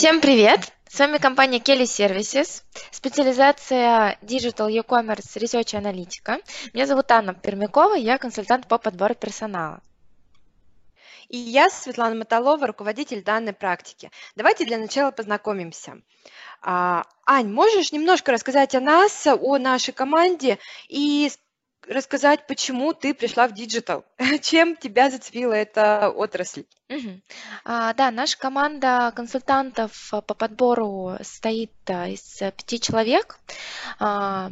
Всем привет! С вами компания Kelly Services, специализация Digital E-Commerce Research Аналитика. Меня зовут Анна Пермякова, я консультант по подбору персонала. И я Светлана Мотолова, руководитель данной практики. Давайте для начала познакомимся. А, Ань, можешь немножко рассказать о нас, о нашей команде и рассказать, почему ты пришла в digital? Чем тебя зацепила эта отрасль? Мгм. А, Да, наша команда консультантов по подбору состоит а, из э, пяти человек. А,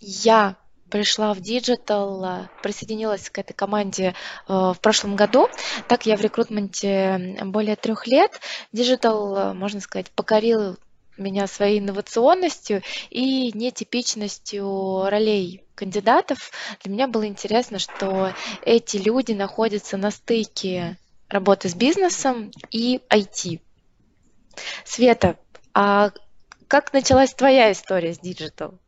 Я пришла в digital, а, присоединилась к этой команде в прошлом году. Так я в рекрутменте более трех лет. Э, можно сказать, покорил меня своей инновационностью и нетипичностью ролей кандидатов. Для меня было интересно, что эти люди находятся на стыке работы с бизнесом и IT. Света, а как началась твоя история с digital?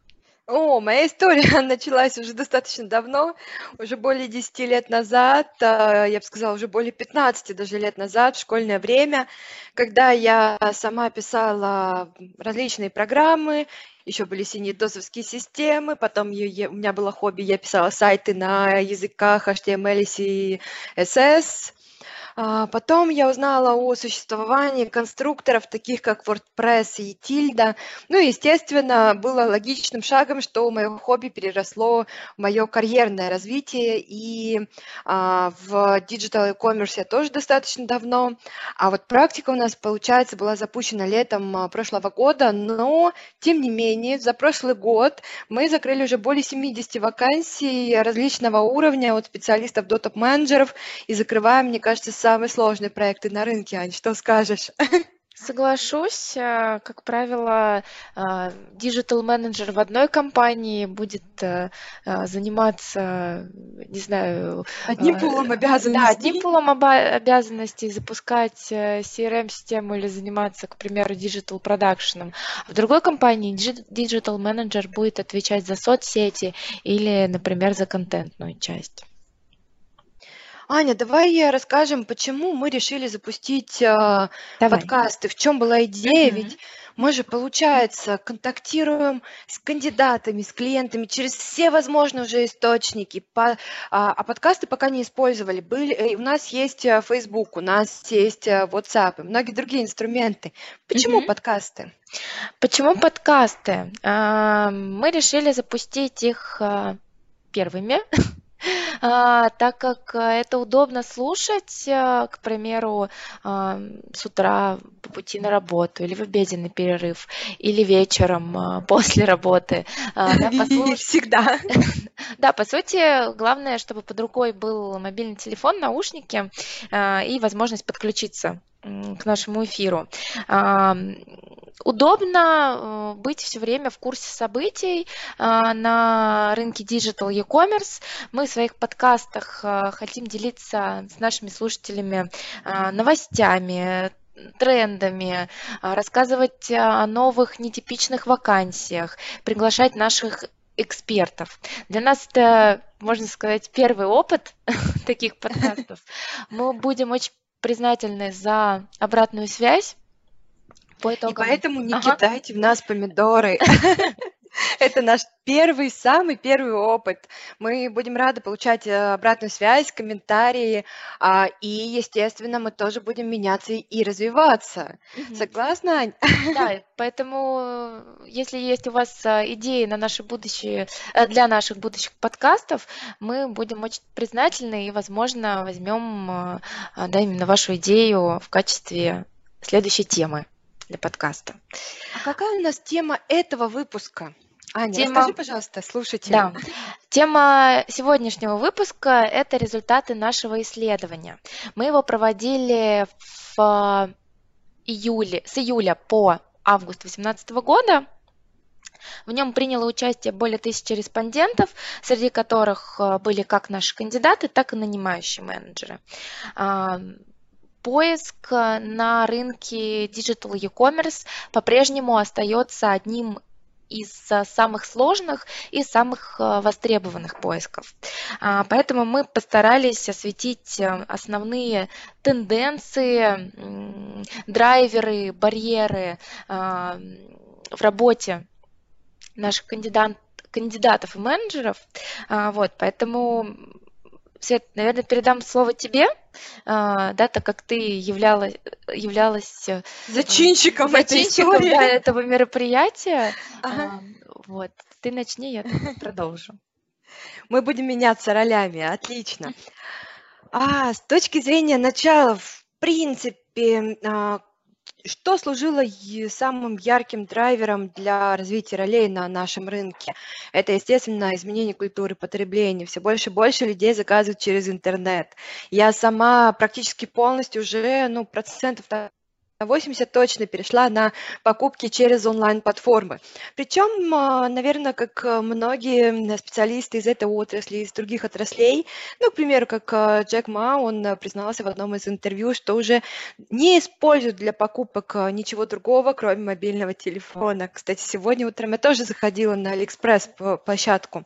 О, моя история началась уже достаточно давно, уже более 10 лет назад, а, я бы сказала, уже более 15 даже лет назад, в школьное время, когда я сама писала различные программы, еще были синие досовские системы, потом я, у меня было хобби, я писала сайты на языках HTML, CSS, а, потом я узнала о существовании конструкторов, таких как WordPress и Tilda. Ну и, естественно, было логичным шагом, что мое хобби переросло в мое карьерное развитие. И а, в Digital e-commerce я тоже достаточно давно. А вот практика у нас, получается, была запущена летом а, прошлого года. Но, тем не менее, за прошлый год мы закрыли уже более 70 вакансий различного уровня от специалистов до топ-менеджеров. И закрываем, мне кажется, самые сложные проекты на рынке, Ань, что скажешь? Соглашусь. Э, как правило, digital-менеджер в одной компании будет э, э, заниматься, не знаю... Одним пулом обязанностей. Да, одним пулом обязанностей запускать CRM-систему или заниматься, к примеру, digital-продакшеном. В другой компании digital-менеджер будет отвечать за соцсети или, например, за контентную часть. Аня, давай расскажем, почему мы решили запустить а, Давай. подкасты. В чем была идея? Мгм. Ведь мы же, получается, контактируем с кандидатами, с клиентами через все возможные уже источники. По- а, а подкасты пока не использовали. Были, э, у нас есть а, Facebook, у нас есть а, WhatsApp и многие другие инструменты. Почему Мгм. подкасты? Почему подкасты? А, Мы решили запустить их а, первыми, так как э, это удобно слушать, э, к примеру, а, с утра по пути на работу или в обеденный перерыв, или вечером а, после работы. А, да, послуш... Всегда. Да, по сути, главное, чтобы под рукой был мобильный телефон, наушники а, и возможность подключиться к нашему эфиру. Удобно э, быть все время в курсе событий а, на рынке Digital e-commerce. Мы в своих подкастах э, хотим делиться с нашими слушателями а, новостями, трендами, а, рассказывать о новых нетипичных вакансиях, приглашать наших экспертов. Для нас это, можно сказать, первый опыт таких подкастов. Мы будем очень признательны за обратную связь по И поэтому не Ага. кидайте в нас помидоры. Это наш первый, самый первый опыт. Мы будем рады получать э, обратную связь, комментарии, а, и, естественно, мы тоже будем меняться и развиваться. Согласна? Да, поэтому, э, если есть у вас э, идеи на наши будущие, для наших будущих подкастов, мы будем очень признательны и, возможно, возьмем, да, именно вашу идею в качестве следующей темы для подкаста. А какая у нас тема этого выпуска? Аня, тема... расскажи, пожалуйста, слушателям. Да. Тема сегодняшнего выпуска – это результаты нашего исследования. Мы его проводили в июле, с июля по август 2018 года. В нем приняло участие более тысячи респондентов, среди которых э, были как наши кандидаты, так и нанимающие менеджеры. Поиск э, на рынке Digital e-commerce по-прежнему остается одним из самых сложных и самых востребованных поисков. А, поэтому мы постарались осветить основные тенденции, драйверы, барьеры в работе наших кандидат, кандидатов и менеджеров. А, вот, поэтому Свет, наверное, передам слово тебе, а, да, так как ты являлась, являлась э, зачинщиком, зачинщиком этой да, этого мероприятия. Ага. Вот, ты начни, я продолжу. Мы будем меняться ролями, отлично. А, с точки зрения начала, в принципе, а, что служило самым ярким драйвером для развития ролей на нашем рынке? Это, естественно, изменение культуры потребления. Все больше и больше людей заказывают через интернет. Я сама практически полностью уже, ну, процентов 80 точно перешла на покупки через онлайн-платформы. Причем, а, наверное, как многие специалисты из этой отрасли, из других отраслей, ну, к примеру, как а, Джек Ма, он признался в одном из интервью, что уже не используют для покупок а, ничего другого, кроме мобильного телефона. Кстати, сегодня утром я тоже заходила на Алиэкспресс площадку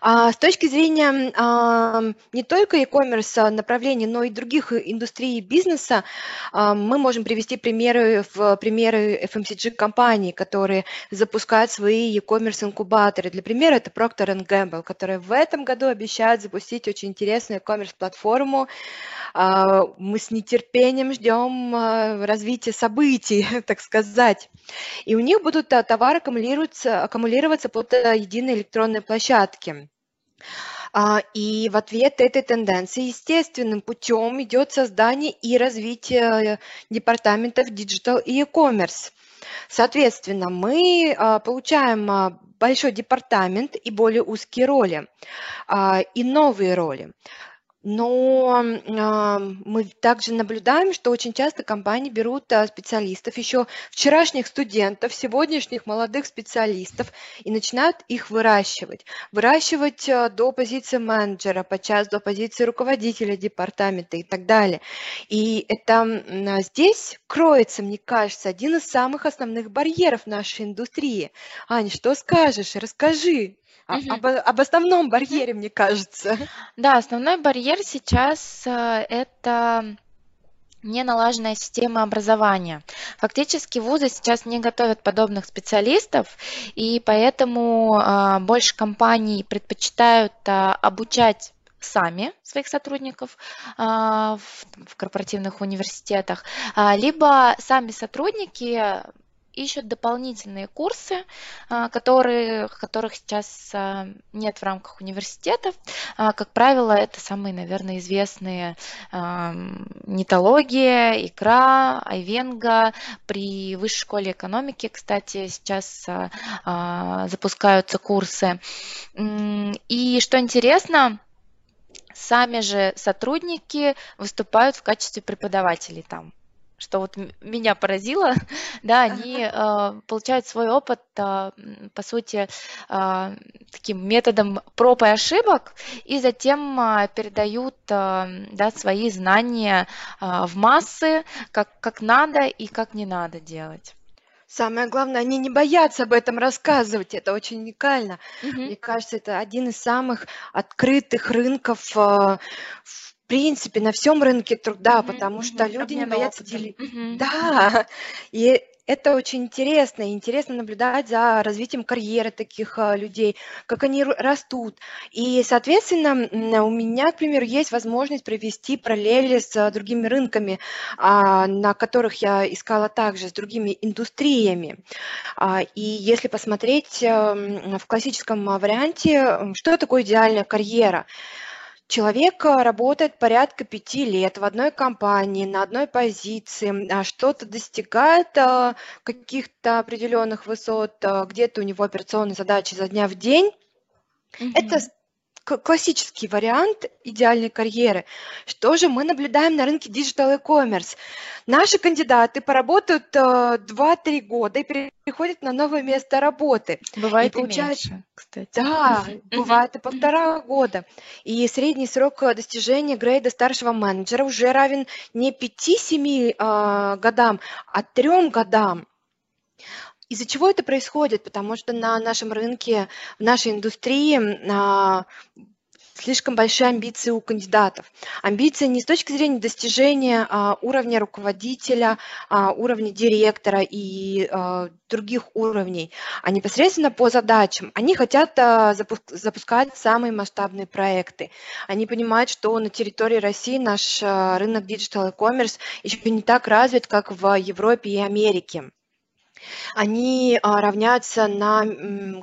с точки зрения а, не только e-commerce направлений, но и других индустрий бизнеса, а, мы можем привести примеры в примеры FMCG-компаний, которые запускают свои e-commerce инкубаторы. Для примера это Procter Gamble, которая в этом году обещает запустить очень интересную e-commerce платформу. Мы с нетерпением ждем развития событий, так сказать. И у них будут товары аккумулироваться, аккумулироваться под единой электронной площадке. А, и в ответ этой тенденции естественным путем идет создание и развитие департаментов Digital и e-commerce. Соответственно, мы а, получаем а, большой департамент и более узкие роли, и новые роли. Но а, мы также наблюдаем, что очень часто компании берут а, специалистов, еще вчерашних студентов, сегодняшних молодых специалистов и начинают их выращивать. Выращивать а, до позиции менеджера, подчас до позиции руководителя департамента и так далее. И это здесь кроется, мне кажется, один из самых основных барьеров нашей индустрии. Аня, что скажешь? Расскажи. А, об, об основном барьере, мне кажется. Да, основной барьер сейчас э, это неналаженная система образования. Фактически вузы сейчас не готовят подобных специалистов, и поэтому э, больше компаний предпочитают э, обучать сами своих сотрудников в, в корпоративных университетах, либо сами сотрудники ищут дополнительные курсы, а, которые, которых сейчас а, нет в рамках университетов. А, как правило, это самые, наверное, известные нетология, икра, айвенга. При высшей школе экономики, кстати, сейчас запускаются курсы. И что интересно, сами же сотрудники выступают в качестве преподавателей там что вот меня поразило, да, они э, получают свой опыт, э, по сути, э, таким методом проб и ошибок, и затем э, передают э, да, свои знания э, в массы, как, как надо и как не надо делать. Самое главное, они не боятся об этом рассказывать. Это очень уникально. Угу. Мне кажется, это один из самых открытых рынков в принципе на всем рынке труда, Мгм, потому что мгм. люди не боятся делить. Мгм. Да, и это очень интересно. И интересно наблюдать за развитием карьеры таких а, людей, как они растут. И, соответственно, у меня, к примеру, есть возможность провести параллели с а, другими рынками, а, на которых я искала также, с другими индустриями. А, И если посмотреть а, м, в классическом а, варианте, что такое идеальная карьера? Человек э, работает порядка пяти лет в одной компании, на одной позиции, а что-то достигает э, каких-то определенных высот, э, где-то у него операционные задачи за дня в день. Это классический вариант идеальной карьеры. Что же мы наблюдаем на рынке Digital e-commerce? Наши кандидаты поработают э, 2-3 года и переходят на новое место работы. Бывает и, и меньше, кстати. Да, бывает и полтора года. И средний срок э, достижения грейда старшего менеджера уже равен не 5-7 э, годам, а 3 годам. Из-за чего это происходит? Потому что на нашем рынке, в нашей индустрии а, слишком большие амбиции у кандидатов. Амбиции не с точки зрения достижения а, уровня руководителя, а, уровня директора и а, других уровней, а непосредственно по задачам. Они хотят а, запуск, запускать самые масштабные проекты. Они понимают, что на территории России наш а, рынок digital e-commerce еще не так развит, как в Европе и Америке они а, равняются на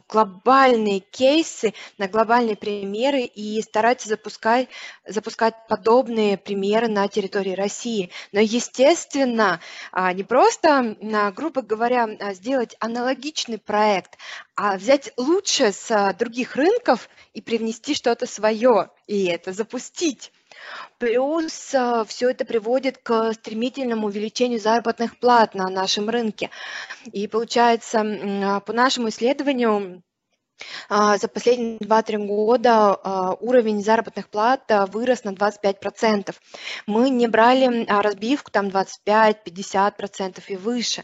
глобальные кейсы, на глобальные примеры и стараются запускать, запускать подобные примеры на территории России. Но, естественно, а, не просто, а, грубо говоря, сделать аналогичный проект, а взять лучшее с других рынков и привнести что-то свое, и это запустить. Плюс а, все это приводит к стремительному увеличению заработных плат на нашем рынке. И получается, а, по нашему исследованию, за последние 2-3 года уровень заработных плат вырос на 25%. Мы не брали разбивку там 25-50% и выше.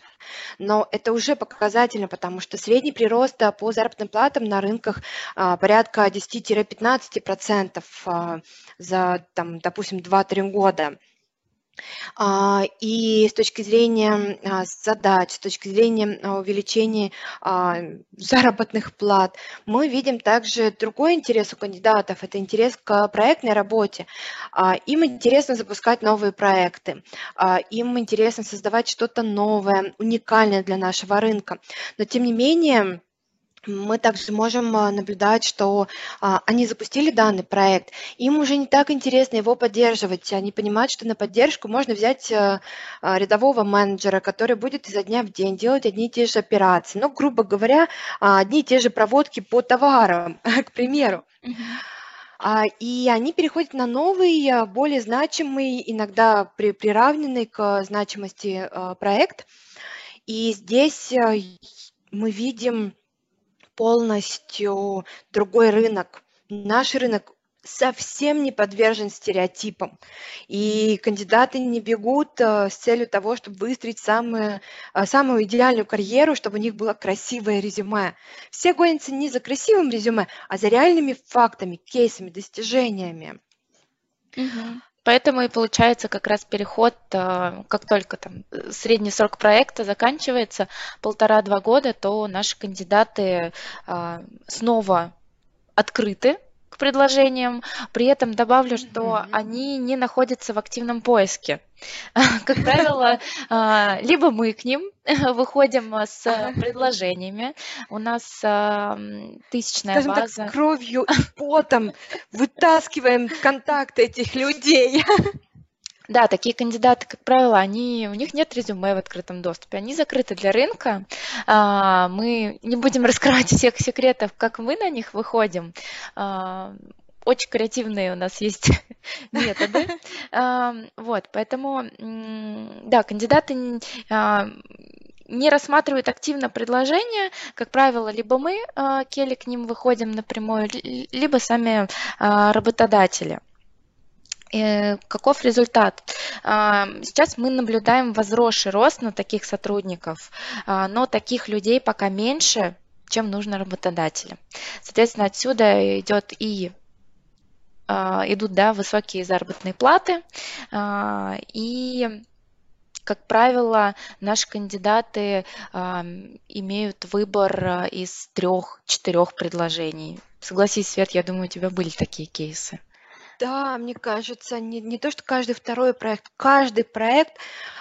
Но это уже показательно, потому что средний прирост по заработным платам на рынках порядка 10-15% за, там, допустим, 2-3 года. А, и с точки зрения а, задач, с точки зрения а, увеличения заработных плат, мы видим также другой интерес у кандидатов, это интерес к проектной работе. Им интересно запускать новые проекты, им интересно создавать что-то новое, уникальное для нашего рынка. Но тем не менее, мы также можем а, наблюдать, что а, они запустили данный проект, им уже не так интересно его поддерживать. Они понимают, что на поддержку можно взять а, рядового менеджера, который будет изо дня в день делать одни и те же операции. Ну, грубо говоря, одни и те же проводки по товарам, к примеру. И они переходят на новый, более значимый, иногда при, приравненный к значимости проект. И здесь мы видим полностью другой рынок. Наш рынок совсем не подвержен стереотипам. И кандидаты не бегут э, с целью того, чтобы выстроить самую, э, самую идеальную карьеру, чтобы у них было красивое резюме. Все гонятся не за красивым резюме, а за реальными фактами, кейсами, достижениями. Угу. Поэтому и получается как раз переход, э, как только там средний срок проекта заканчивается, полтора-два года, то наши кандидаты э, снова открыты к предложениям. При этом добавлю, что mm-hmm. они не находятся в активном поиске. Как правило, а, либо мы к ним выходим с предложениями. У нас тысячная Скажем база. Так, кровью и потом вытаскиваем контакты этих людей. Да, такие кандидаты, как правило, они, у них нет резюме в открытом доступе, они закрыты для рынка. А, мы не будем раскрывать всех секретов, как мы на них выходим. А, очень креативные у нас есть методы. А, вот, поэтому, да, кандидаты не рассматривают активно предложения, как правило, либо мы, Келли, к ним выходим напрямую, либо сами работодатели. Э, каков результат? А, сейчас мы наблюдаем возросший рост на таких сотрудников, а, но таких людей пока меньше, чем нужно работодателям. Соответственно, отсюда идет и а, идут да, высокие заработные платы, и как правило, наши кандидаты имеют выбор из трех-четырех предложений. Согласись, Свет, я думаю, у тебя были такие кейсы. Да, мне кажется, не, не то, что каждый второй проект, каждый проект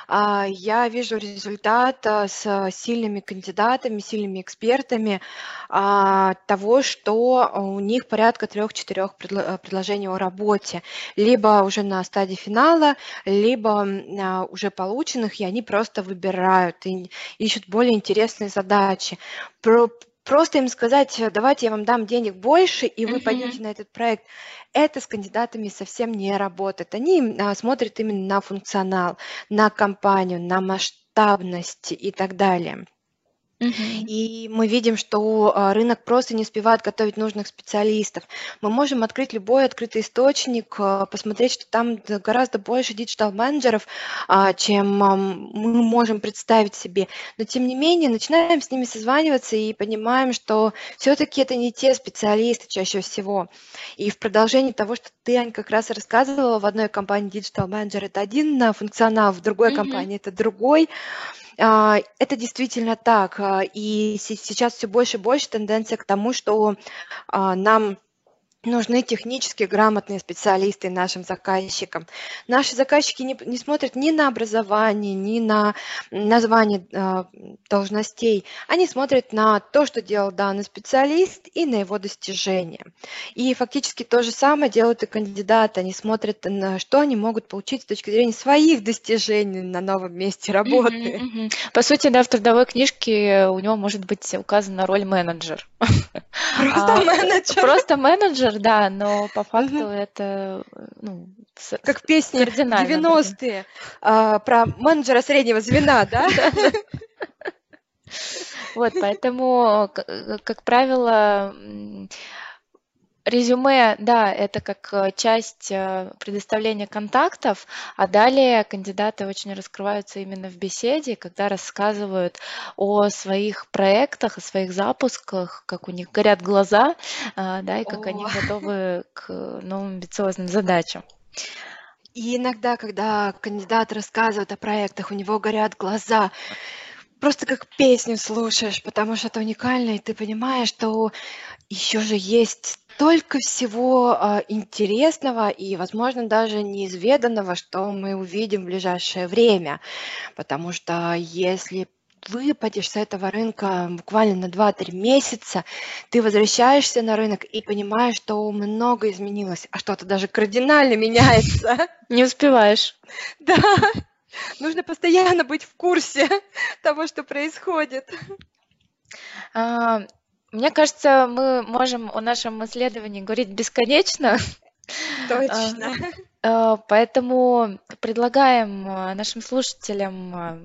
а, я вижу результат а, с сильными кандидатами, сильными экспертами а, того, что у них порядка трех-четырех предло- предложений о работе, либо уже на стадии финала, либо а, уже полученных, и они просто выбирают и ищут более интересные задачи. Про, просто им сказать, давайте я вам дам денег больше, и вы пойдете на этот проект, это с кандидатами совсем не работает. Они а, смотрят именно на функционал, на компанию, на масштабность и так далее. Мгм. И мы видим, что а, рынок просто не успевает готовить нужных специалистов. Мы можем открыть любой открытый источник, а, посмотреть, что там гораздо больше диджитал-менеджеров, а, чем мы можем представить себе. Но тем не менее, начинаем с ними созваниваться и понимаем, что все-таки это не те специалисты чаще всего. И в продолжении того, что ты, Ань, как раз рассказывала, в одной компании Manager это один функционал, в другой Мгм. компании это другой. А, это действительно так. А, и сейчас все больше и больше тенденция к тому, что а, нам нужны технически грамотные специалисты нашим заказчикам. Наши заказчики не, не смотрят ни на образование, ни на название э, должностей. Они смотрят на то, что делал данный специалист и на его достижения. И фактически то же самое делают и кандидаты. Они смотрят на что они могут получить с точки зрения своих достижений на новом месте работы. Мгм, мгм. По сути, да, в трудовой книжке у него может быть указана роль менеджер. Просто А, менеджер. Просто менеджер, да, но по факту это ну, с- Как песни кардинально 90-е а, про менеджера среднего звена, да? Вот, поэтому, э, как правило, резюме, да, это как э, часть э, предоставления контактов, а далее кандидаты очень раскрываются именно в беседе, когда рассказывают о своих проектах, о своих запусках, как у них горят глаза, а, да, и как они О. готовы к новым амбициозным задачам. И иногда, когда кандидат рассказывает о проектах, у него горят глаза, просто как песню слушаешь, потому что это уникально, и ты понимаешь, что еще же есть столько всего а, интересного и, возможно, даже неизведанного, что мы увидим в ближайшее время. Потому что если выпадешь с этого рынка буквально на 2-3 месяца, ты возвращаешься на рынок и понимаешь, что много изменилось, а что-то даже кардинально меняется. Не успеваешь. Да, нужно постоянно быть в курсе того, что происходит. А, Мне кажется, мы можем о нашем исследовании говорить бесконечно, Точно. а, поэтому предлагаем а, нашим слушателям а,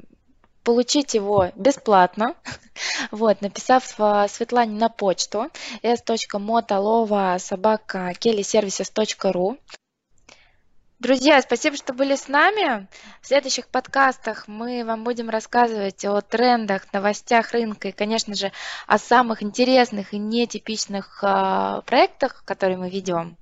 получить его бесплатно, вот, написав а, Светлане на почту s.motalova собака. Друзья, спасибо, что были с нами. В следующих подкастах мы вам будем рассказывать о трендах, новостях рынка и, конечно же, о самых интересных и нетипичных а, проектах, которые мы ведем.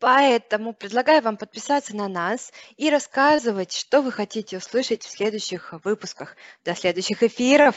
Поэтому предлагаю вам подписаться на нас и рассказывать, что вы хотите услышать в следующих выпусках. До следующих эфиров!